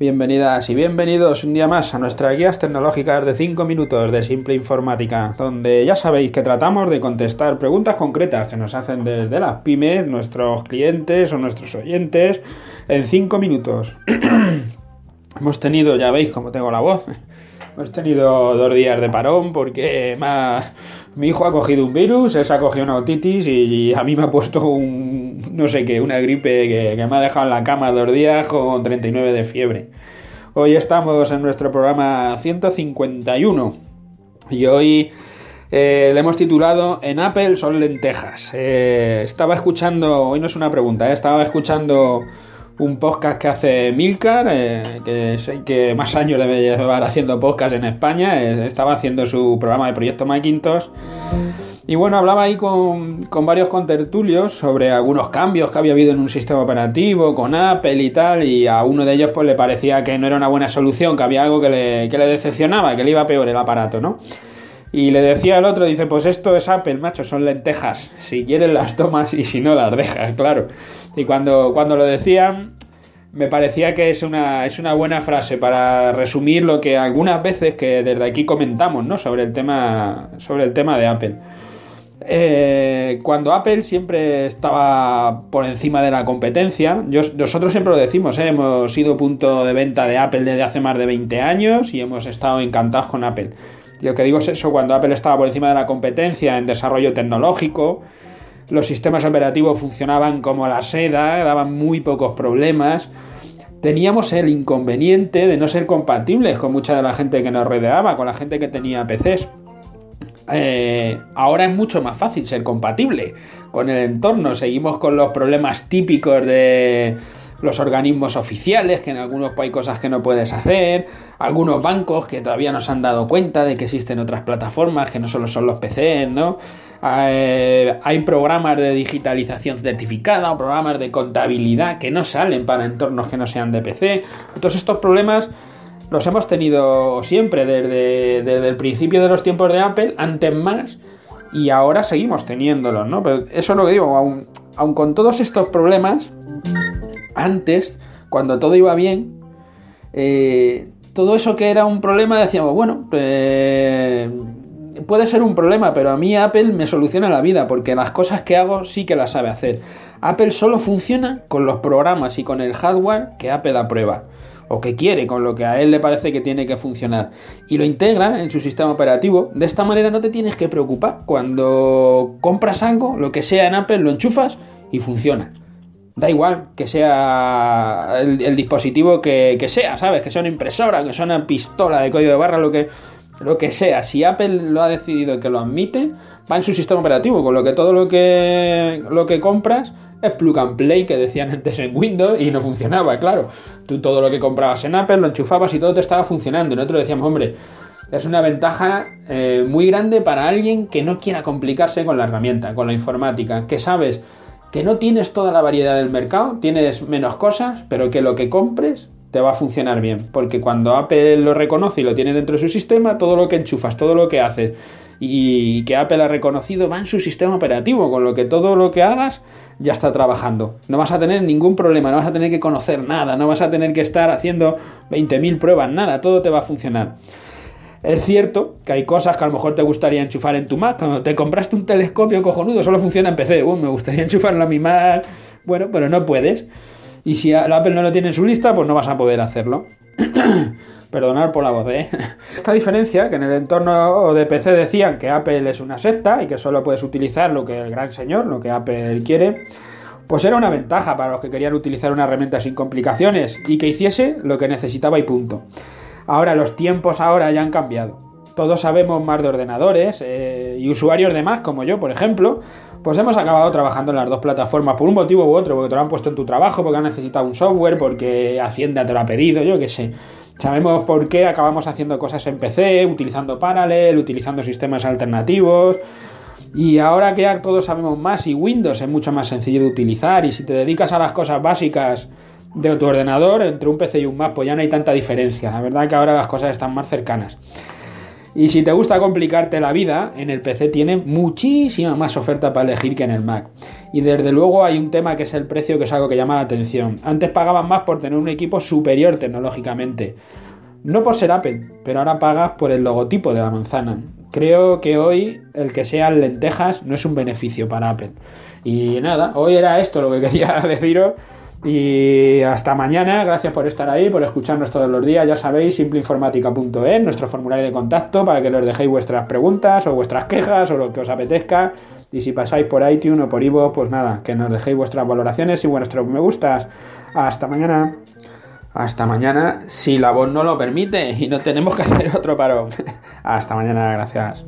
Bienvenidas y bienvenidos un día más a nuestras guías tecnológicas de 5 minutos de Simple Informática, donde ya sabéis que tratamos de contestar preguntas concretas que nos hacen desde las pymes, nuestros clientes o nuestros oyentes, en 5 minutos. Hemos tenido, ya veis cómo tengo la voz, hemos tenido dos días de parón porque mi hijo ha cogido un virus, él se ha cogido una otitis y, a mí me ha puesto un, no sé qué, una gripe que, me ha dejado en la cama dos días con 39 de fiebre. Hoy estamos en nuestro programa 151 y hoy eh, le hemos titulado En Apple son lentejas. Eh, estaba escuchando, hoy no es una pregunta, eh, estaba escuchando un podcast que hace Milcar, que sé que más años debe llevar haciendo podcast en España, estaba haciendo su programa de Proyecto Macintosh. Y bueno, hablaba ahí con, varios contertulios sobre algunos cambios que había habido en un sistema operativo con Apple y tal, y a uno de ellos pues le parecía que no era una buena solución, que había algo que le, que le decepcionaba, que le iba peor el aparato, ¿no? Y le decía al otro, dice, pues esto es Apple, macho, son lentejas. Si quieres las tomas y si no las dejas, claro. Y cuando, cuando lo decían, me parecía que es una, es una buena frase para resumir lo que algunas veces que desde aquí comentamos, ¿no? Sobre el tema, sobre el tema de Apple. Eh, cuando Apple siempre estaba por encima de la competencia, nosotros siempre lo decimos, ¿eh? hemos sido punto de venta de Apple desde hace más de 20 años y hemos estado encantados con Apple. Lo que digo es eso, cuando Apple estaba por encima de la competencia en desarrollo tecnológico, los sistemas operativos funcionaban como la seda, daban muy pocos problemas. Teníamos el inconveniente de no ser compatibles con mucha de la gente que nos rodeaba, con la gente que tenía PCs. Eh, ahora es mucho más fácil ser compatible con el entorno. Seguimos con los problemas típicos de los organismos oficiales, que en algunos hay cosas que no puedes hacer, algunos bancos que todavía no se han dado cuenta de que existen otras plataformas que no solo son los PCs, ¿no? Eh, hay programas de digitalización certificada o programas de contabilidad que no salen para entornos que no sean de PC. Todos estos problemas los hemos tenido siempre, desde, el principio de los tiempos de Apple, antes más, y ahora seguimos teniéndolos, ¿no? Pero eso es lo que digo, aun, con todos estos problemas, antes, cuando todo iba bien, eh, todo eso que era un problema decíamos, bueno, pues, puede ser un problema, pero a mí Apple me soluciona la vida, porque las cosas que hago sí que las sabe hacer. Apple solo funciona con los programas y con el hardware que Apple aprueba o que quiere, con lo que a él le parece que tiene que funcionar, y lo integra en su sistema operativo, de esta manera no te tienes que preocupar. Cuando compras algo, lo que sea en Apple, lo enchufas y funciona. Da igual que sea el, dispositivo que, sea, ¿sabes? Que sea una impresora, que sea una pistola de código de barra, lo que, lo que sea. Si Apple lo ha decidido que lo admite, va en su sistema operativo, con lo que todo lo que, lo que compras es plug and play que decían antes en Windows y no funcionaba, claro. Tú todo lo que comprabas en Apple lo enchufabas y todo te estaba funcionando. Nosotros decíamos, hombre, es una ventaja eh, muy grande para alguien que no quiera complicarse con la herramienta, con la informática, que sabes que no tienes toda la variedad del mercado, tienes menos cosas, pero que lo que compres te va a funcionar bien, porque cuando Apple lo reconoce y lo tiene dentro de su sistema, todo lo que enchufas, todo lo que haces y que Apple ha reconocido va en su sistema operativo, con lo que todo lo que hagas ya está trabajando. No vas a tener ningún problema, no vas a tener que conocer nada, no vas a tener que estar haciendo 20.000 pruebas, nada, todo te va a funcionar. Es cierto que hay cosas que a lo mejor te gustaría enchufar en tu Mac. Cuando te compraste un telescopio cojonudo, solo funciona en PC. me gustaría enchufarlo a mi Mac. Bueno, pero no puedes. Y si Apple no lo tiene en su lista, pues no vas a poder hacerlo. Perdonar por la voz, ¿eh? Esta diferencia, que en el entorno de PC decían que Apple es una secta y que solo puedes utilizar lo que el gran señor, lo que Apple quiere, pues era una ventaja para los que querían utilizar una herramienta sin complicaciones y que hiciese lo que necesitaba y punto. Ahora, los tiempos ahora ya han cambiado. Todos sabemos más de ordenadores eh, y usuarios de más, como yo, por ejemplo, pues hemos acabado trabajando en las dos plataformas por un motivo u otro, porque te lo han puesto en tu trabajo, porque han necesitado un software, porque Hacienda te lo ha pedido, yo qué sé. Sabemos por qué acabamos haciendo cosas en PC, utilizando Parallel, utilizando sistemas alternativos. Y ahora que ya todos sabemos más y Windows es mucho más sencillo de utilizar y si te dedicas a las cosas básicas de tu ordenador, entre un PC y un Mac, pues ya no hay tanta diferencia. La verdad que ahora las cosas están más cercanas. Y si te gusta complicarte la vida, en el PC tiene muchísima más oferta para elegir que en el Mac. Y desde luego hay un tema que es el precio que es algo que llama la atención. Antes pagaban más por tener un equipo superior tecnológicamente. No por ser Apple, pero ahora pagas por el logotipo de la manzana. Creo que hoy el que sean lentejas no es un beneficio para Apple. Y nada, hoy era esto lo que quería deciros. Y hasta mañana, gracias por estar ahí, por escucharnos todos los días. Ya sabéis, simpleinformática.es, nuestro formulario de contacto para que nos dejéis vuestras preguntas o vuestras quejas o lo que os apetezca. Y si pasáis por iTunes o por Ivo, pues nada, que nos dejéis vuestras valoraciones y vuestros me gustas. Hasta mañana. Hasta mañana, si la voz no lo permite y no tenemos que hacer otro parón. Hasta mañana, gracias.